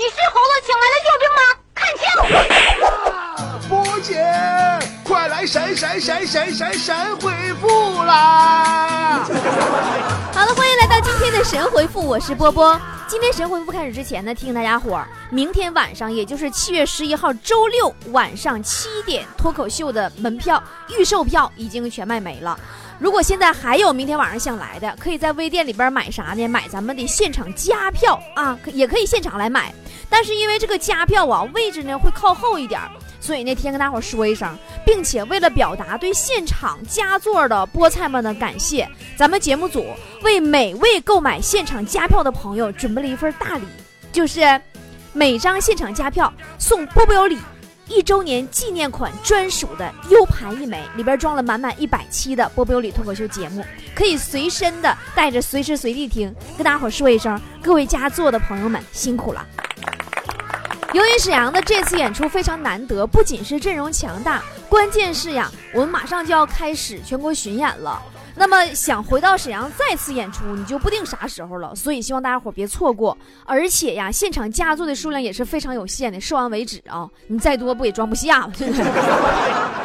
你是猴子请来的救兵吗？看清！波姐，快来神神神神神神回复啦！好了，欢迎来到今天的神回复，我是波波。今天神回复开始之前呢，提醒大家伙儿，明天晚上也就是七月十一号周六晚上七点，脱口秀的门票预售票已经全卖没了。如果现在还有明天晚上想来的，可以在微店里边买啥呢？买咱们的现场加票啊，也可以现场来买。但是因为这个加票啊，位置呢会靠后一点，所以那天跟大伙说一声，并且为了表达对现场加座的菠菜们的感谢，咱们节目组为每位购买现场加票的朋友准备了一份大礼，就是每张现场加票送波波有礼。一周年纪念款专属的 U 盘一枚，里边装了满满一百期的波波有理脱口秀节目，可以随身的带着，随时随地听。跟大伙说一声，各位家做的朋友们辛苦了。由于沈阳的这次演出非常难得，不仅是阵容强大，关键是呀，我们马上就要开始全国巡演了。那么想回到沈阳再次演出，你就不定啥时候了。所以希望大家伙别错过。而且呀，现场加座的数量也是非常有限的，售完为止啊！你再多不也装不下吗？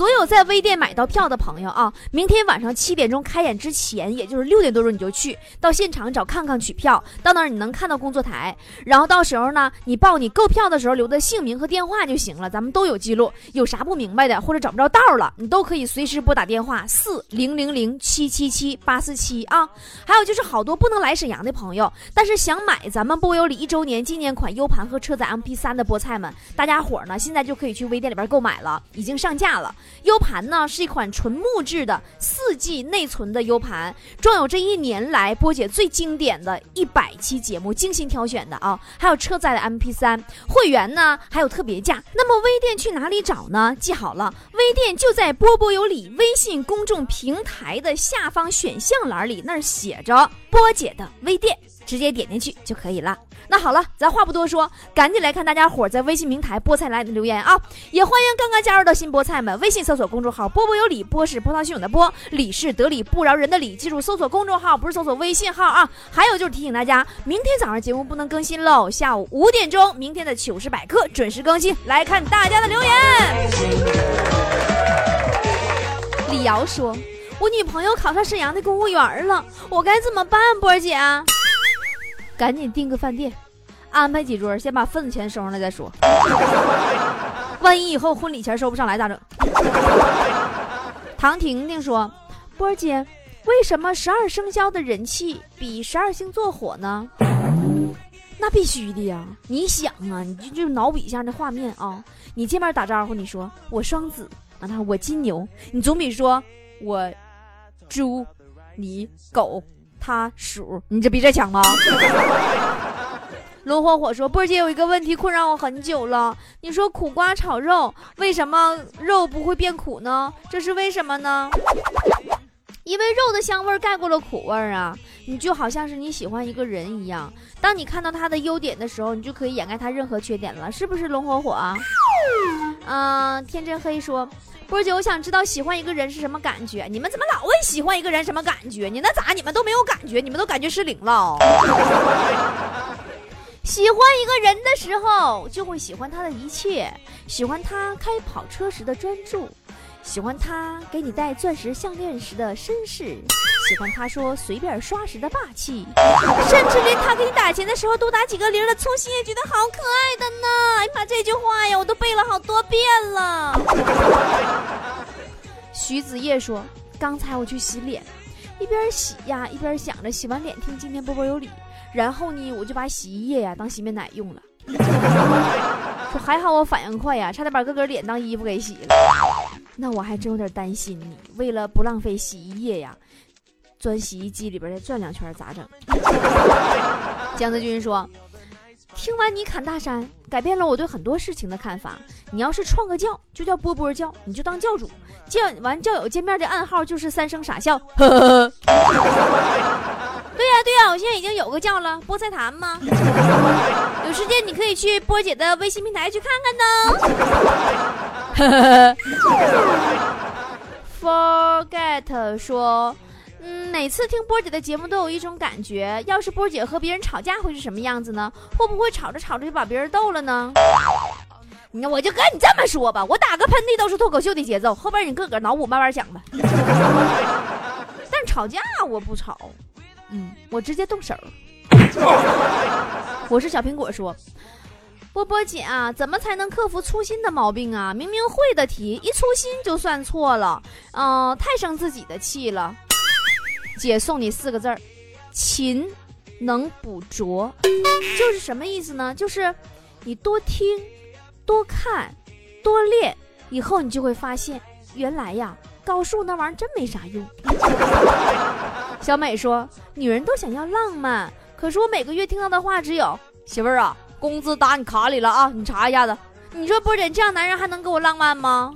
所有在微店买到票的朋友啊，明天晚上七点钟开演之前，也就是六点多钟你就去到现场找看看取票。到那儿你能看到工作台，然后到时候呢，你报你购票的时候留的姓名和电话就行了，咱们都有记录。有啥不明白的或者找不着道了，你都可以随时拨打电话四零零零七七七八四七啊。还有就是好多不能来沈阳的朋友，但是想买咱们波有礼一周年纪念款 U 盘和车载 MP 三的菠菜们，大家伙呢现在就可以去微店里边购买了，已经上架了。U 盘呢是一款纯木质的四 G 内存的 U 盘，装有这一年来波姐最经典的一百期节目，精心挑选的啊，还有车载的 MP 三，会员呢还有特别价。那么微店去哪里找呢？记好了，微店就在波波有理微信公众平台的下方选项栏里，那儿写着波姐的微店。直接点进去就可以了。那好了，咱话不多说，赶紧来看大家伙在微信平台菠菜来的留言啊！也欢迎刚刚加入的新菠菜们，微信搜索公众号“波波有理”，波是波涛汹涌的波，理是得理不饶人的理。记住，搜索公众号不是搜索微信号啊！还有就是提醒大家，明天早上节目不能更新喽，下午五点钟，明天的糗事百科准时更新。来看大家的留言。李瑶说：“我女朋友考上沈阳的公务员了，我该怎么办？波姐？”赶紧订个饭店，安排几桌，先把份子钱收上来再说。万一以后婚礼钱收不上来咋整？唐婷婷说：“波儿姐，为什么十二生肖的人气比十二星座火呢？”那必须的呀！你想啊，你就就脑补一下那画面啊。你见面打招呼，你说我双子，完了我金牛，你总比说我猪，你狗。他鼠，你这比这强吗？龙火火说：“波儿姐有一个问题困扰我很久了。你说苦瓜炒肉，为什么肉不会变苦呢？这是为什么呢？因为肉的香味盖过了苦味儿啊！你就好像是你喜欢一个人一样，当你看到他的优点的时候，你就可以掩盖他任何缺点了，是不是？龙火火啊，嗯，天真黑说。”波姐，我想知道喜欢一个人是什么感觉？你们怎么老问喜欢一个人什么感觉？你那咋？你们都没有感觉？你们都感觉失灵了？喜欢一个人的时候，就会喜欢他的一切，喜欢他开跑车时的专注，喜欢他给你戴钻石项链时的绅士。喜欢他说随便刷时的霸气，甚至连他给你打钱的时候多打几个零的粗心也觉得好可爱的呢。哎呀妈，这句话呀，我都背了好多遍了。徐子叶说：“刚才我去洗脸，一边洗呀一边想着洗完脸听今天波波有理，然后呢我就把洗衣液呀当洗面奶用了。说还好我反应快呀，差点把哥哥脸当衣服给洗了。那我还真有点担心你，为了不浪费洗衣液呀。”钻洗衣机里边再转两圈咋整？江泽军说：“听完你侃大山，改变了我对很多事情的看法。你要是创个教，就叫波波教，你就当教主。见完教友见面的暗号就是三声傻笑。对呀对呀，我现在已经有个教了，菠菜坛吗？有时间你可以去波姐的微信平台去看看呢。Forget 说。嗯，每次听波姐的节目都有一种感觉，要是波姐和别人吵架会是什么样子呢？会不会吵着吵着就把别人逗了呢？你我就跟你这么说吧，我打个喷嚏都是脱口秀的节奏，后边你自个脑补慢慢想吧。但吵架我不吵，嗯，我直接动手。我是小苹果说，波波姐啊，怎么才能克服粗心的毛病啊？明明会的题，一粗心就算错了，嗯、太生自己的气了。姐送你四个字儿，勤能补拙，就是什么意思呢？就是你多听、多看、多练，以后你就会发现，原来呀，高数那玩意儿真没啥用。小美说，女人都想要浪漫，可是我每个月听到的话只有媳妇儿啊，工资打你卡里了啊，你查一下子。你说波姐这样男人还能给我浪漫吗？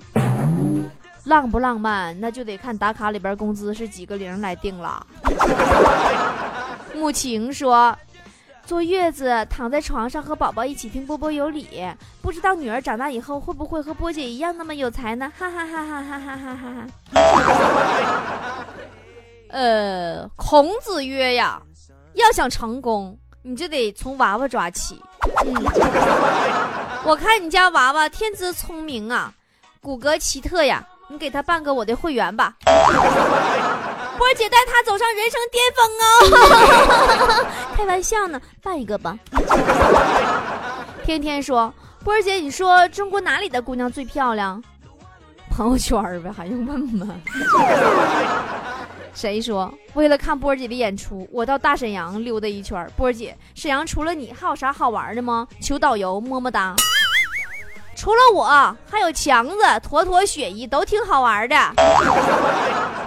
浪不浪漫，那就得看打卡里边工资是几个零来定了。木晴说，坐月子躺在床上和宝宝一起听波波有理，不知道女儿长大以后会不会和波姐一样那么有才呢？哈哈哈哈哈哈哈哈哈。呃，孔子曰呀，要想成功，你就得从娃娃抓起。嗯，我看你家娃娃天资聪明啊，骨骼奇特呀。你给他办个我的会员吧，波姐带他走上人生巅峰哦！开玩笑呢，办一个吧。天天说，波儿姐，你说中国哪里的姑娘最漂亮？朋友圈呗，还用问吗？谁说？为了看波儿姐的演出，我到大沈阳溜达一圈。波儿姐，沈阳除了你，还有啥好玩的吗？求导游，么么哒。除了我，还有强子、坨坨、雪姨，都挺好玩的。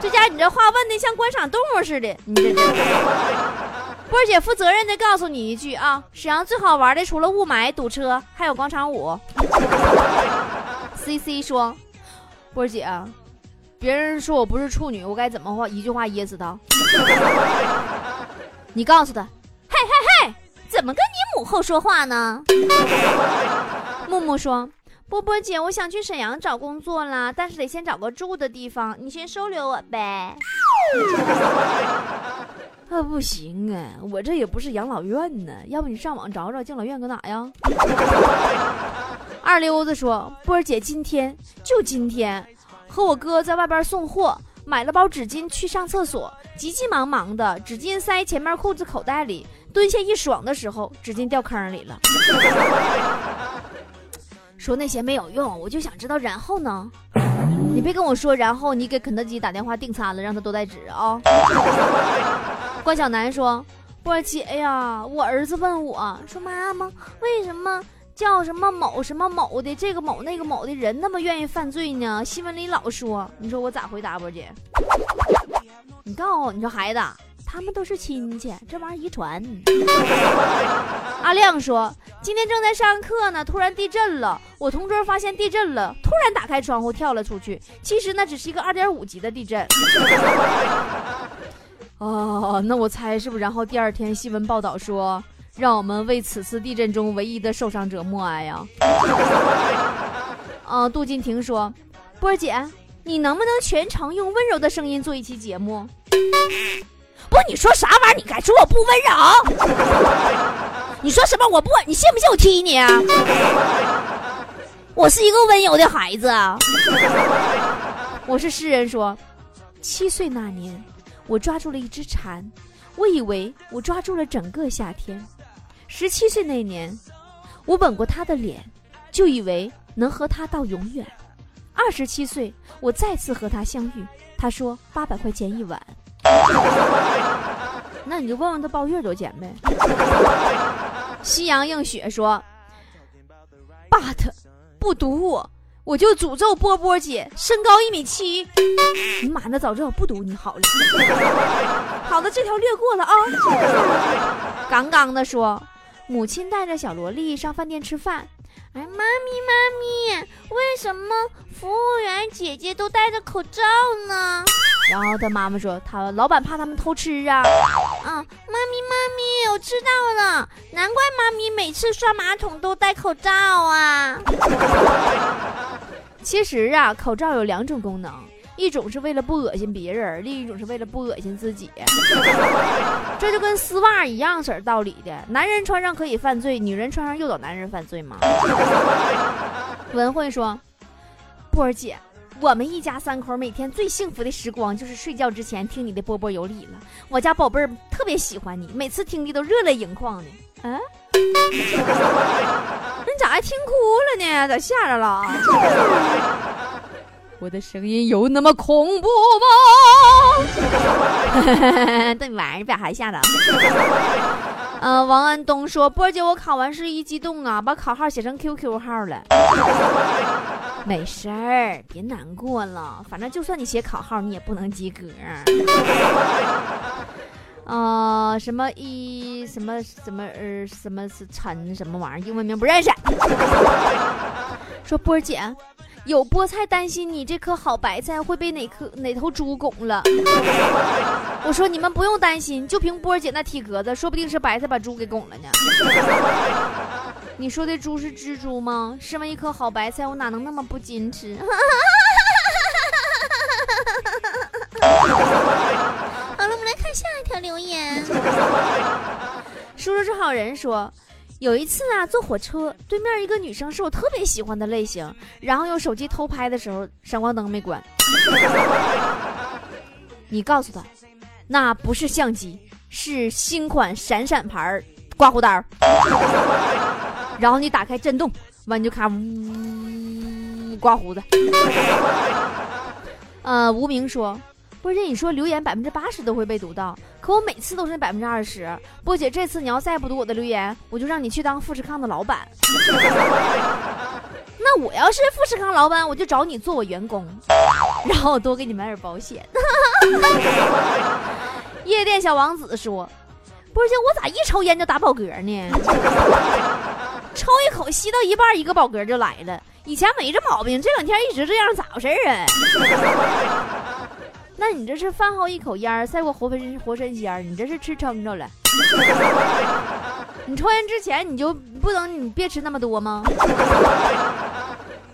这家你这话问的像观赏动物似的，你这。波儿姐负责任的告诉你一句啊，沈阳最好玩的除了雾霾、堵车，还有广场舞。C C 说，波儿姐，别人说我不是处女，我该怎么话一句话噎死他？你告诉他，嘿嘿嘿，怎么跟你母后说话呢？木木说。波波姐，我想去沈阳找工作啦，但是得先找个住的地方，你先收留我呗。啊，不行啊，我这也不是养老院呢，要不你上网找找敬老院搁哪呀？二溜子说，波儿姐今天就今天，和我哥在外边送货，买了包纸巾去上厕所，急急忙忙的，纸巾塞前面裤子口袋里，蹲下一爽的时候，纸巾掉坑里了。说那些没有用，我就想知道然后呢？你别跟我说，然后你给肯德基打电话订餐了，让他多带纸啊。关小楠说：“波儿姐呀，我儿子问我说，妈妈为什么叫什么某什么某的这个某那个某的人那么愿意犯罪呢？新闻里老说，你说我咋回答波姐？你告诉我你说孩子。”他们都是亲戚，这玩意儿遗传。阿亮说：“今天正在上课呢，突然地震了。我同桌发现地震了，突然打开窗户跳了出去。其实那只是一个二点五级的地震。”哦，那我猜是不是？然后第二天新闻报道说，让我们为此次地震中唯一的受伤者默哀呀。啊，杜金婷说：“波儿姐，你能不能全程用温柔的声音做一期节目？”不，你说啥玩意儿？你敢说我不温柔？你说什么？我不，你信不信我踢你？我是一个温柔的孩子。我是诗人说，七岁那年，我抓住了一只蝉，我以为我抓住了整个夏天。十七岁那年，我吻过他的脸，就以为能和他到永远。二十七岁，我再次和他相遇，他说八百块钱一晚。那你就问问他包月多少钱呗。夕阳映雪说：“but 不读我，我就诅咒波波姐身高一米七。”你妈，那早知道不读你好了。好的，这条略过了啊。杠杠的说，母亲带着小萝莉上饭店吃饭。哎，妈咪妈咪，为什么服务员姐姐都戴着口罩呢？然后他妈妈说，他老板怕他们偷吃啊。啊，妈咪妈咪，我知道了，难怪妈咪每次刷马桶都戴口罩啊。其实啊，口罩有两种功能，一种是为了不恶心别人，另一种是为了不恶心自己。这就跟丝袜一样式道理的，男人穿上可以犯罪，女人穿上诱导男人犯罪吗？文慧说：“波儿姐。”我们一家三口每天最幸福的时光就是睡觉之前听你的波波有理了。我家宝贝儿特别喜欢你，每次听的都热泪盈眶的。嗯，你咋还听哭了呢？咋吓着了？我的声音有那么恐怖吗？这玩儿把孩子吓着。嗯，王安东说：“波姐，我考完试一激动啊，把考号写成 QQ 号了。”没事儿，别难过了。反正就算你写考号，你也不能及格。啊，什么一什么什么呃什么是陈什么玩意儿？英文名不认识。说波儿姐，有菠菜担心你这颗好白菜会被哪颗哪头猪拱了。我说你们不用担心，就凭波儿姐那体格子，说不定是白菜把猪给拱了呢。你说的猪是蜘蛛吗？身为一颗好白菜，我哪能那么不矜持？好了，我们来看下一条留言。叔叔是好人说，有一次啊，坐火车对面一个女生是我特别喜欢的类型，然后用手机偷拍的时候，闪光灯没关。你告诉他，那不是相机，是新款闪闪牌刮胡刀。然后你打开震动，完你就看呜刮胡子。呃，无名说，波姐，你说留言百分之八十都会被读到，可我每次都是百分之二十。波姐，这次你要再不读我的留言，我就让你去当富士康的老板。那我要是富士康老板，我就找你做我员工，然后我多给你买点保险。夜店小王子说，波姐，我咋一抽烟就打饱嗝呢？抽一口，吸到一半，一个饱嗝就来了。以前没这毛病，这两天一直这样，咋回事啊？那你这是饭后一口烟儿，赛过活神活神仙，你这是吃撑着了。你抽烟之前你就不能，你别吃那么多吗？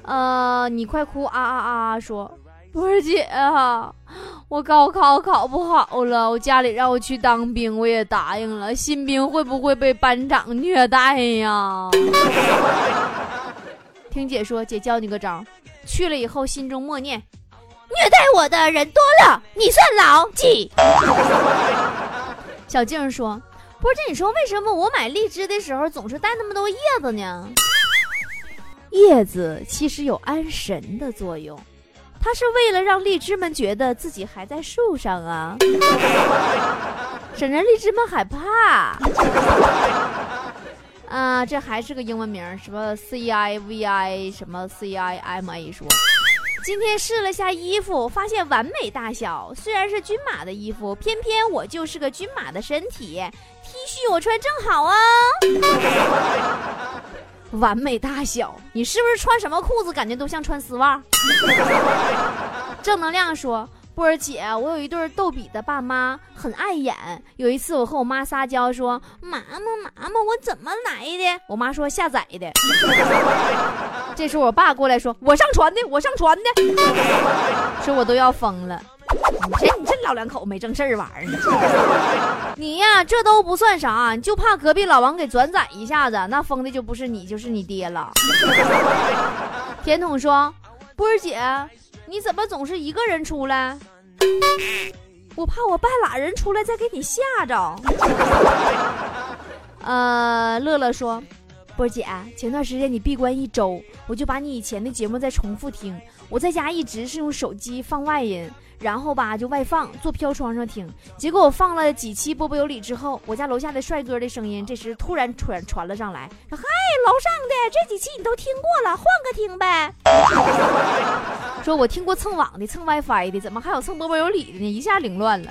呃，你快哭啊啊啊！说，波儿姐啊。我高考考不好了，我家里让我去当兵，我也答应了。新兵会不会被班长虐待呀？听姐说，姐教你个招，去了以后心中默念：虐待我的人多了，你算老几？小静说：“不是，你说为什么我买荔枝的时候总是带那么多叶子呢？叶子其实有安神的作用。”它是为了让荔枝们觉得自己还在树上啊，省得荔枝们害怕。啊，这还是个英文名，什么 C I V I 什么 C I M A 说，今天试了下衣服，发现完美大小。虽然是均码的衣服，偏偏我就是个均码的身体，T 恤我穿正好啊。完美大小，你是不是穿什么裤子感觉都像穿丝袜？正能量说，波儿姐，我有一对逗比的爸妈，很碍眼。有一次我和我妈撒娇说：“妈妈妈妈，我怎么来的？”我妈说：“下载的。”这时候我爸过来说：“我上传的，我上传的。”说我都要疯了。你这你这老两口没正事儿玩儿呢？你呀，这都不算啥，就怕隔壁老王给转载一下子，那疯的就不是你，就是你爹了。甜筒说：“波儿姐，你怎么总是一个人出来？我怕我半拉人出来再给你吓着。”呃，乐乐说：“波姐，前段时间你闭关一周，我就把你以前的节目再重复听。我在家一直是用手机放外音。”然后吧，就外放，坐飘窗上听。结果我放了几期《波波有理》之后，我家楼下的帅哥的声音这时突然传传了上来，说：“嗨，楼上的这几期你都听过了，换个听呗。”说我听过蹭网的、蹭 WiFi 的，怎么还有蹭《波波有理》的呢？一下凌乱了。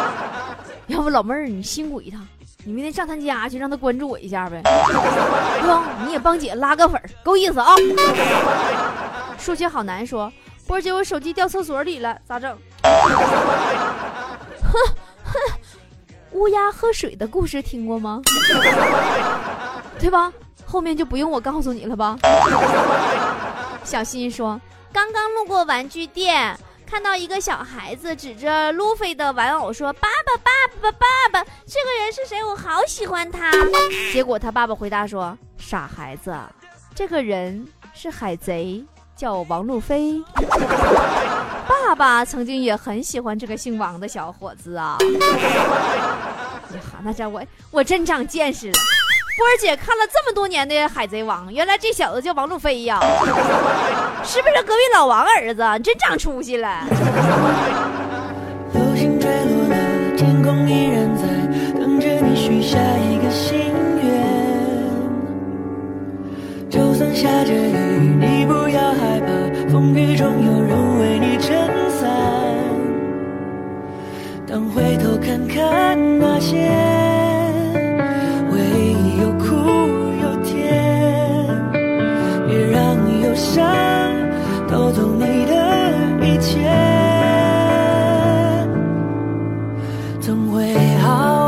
要不老妹儿，你辛苦一趟，你明天上他家去，让他关注我一下呗。哥，你也帮姐拉个粉，够意思啊。数学好难说。波姐，我手机掉厕所里了，咋整？哼 哼，乌鸦喝水的故事听过吗？对吧？后面就不用我告诉你了吧？小新说，刚刚路过玩具店，看到一个小孩子指着路飞的玩偶说：“爸爸，爸爸，爸爸，这个人是谁？我好喜欢他。”结果他爸爸回答说：“傻孩子，这个人是海贼，叫王路飞。”爸爸曾经也很喜欢这个姓王的小伙子啊。呀，那这我我真长见识了。波儿姐看了这么多年的《海贼王》，原来这小子叫王路飞呀，是不是隔壁老王儿子？你真长出息了。流星坠落了，天空依然在等着你许下一个心愿。就算下着雨，你不要害怕，风雨中有人为你撑伞。当回头看看那些。会好。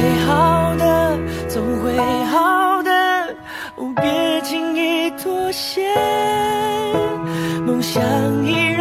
会好的，总会好的。别轻易妥协，梦想依然。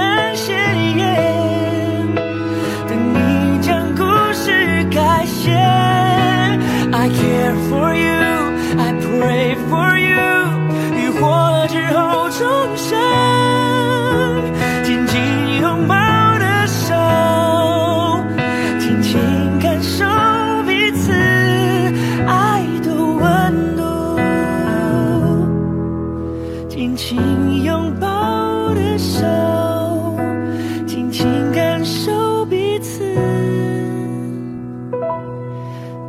请拥抱的轻轻感受彼此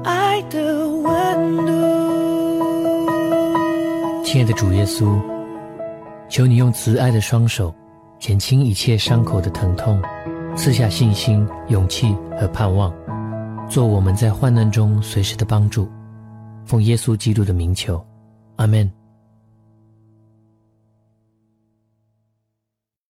爱的温度亲爱的主耶稣，求你用慈爱的双手减轻一切伤口的疼痛，赐下信心、勇气和盼望，做我们在患难中随时的帮助。奉耶稣基督的名求，阿门。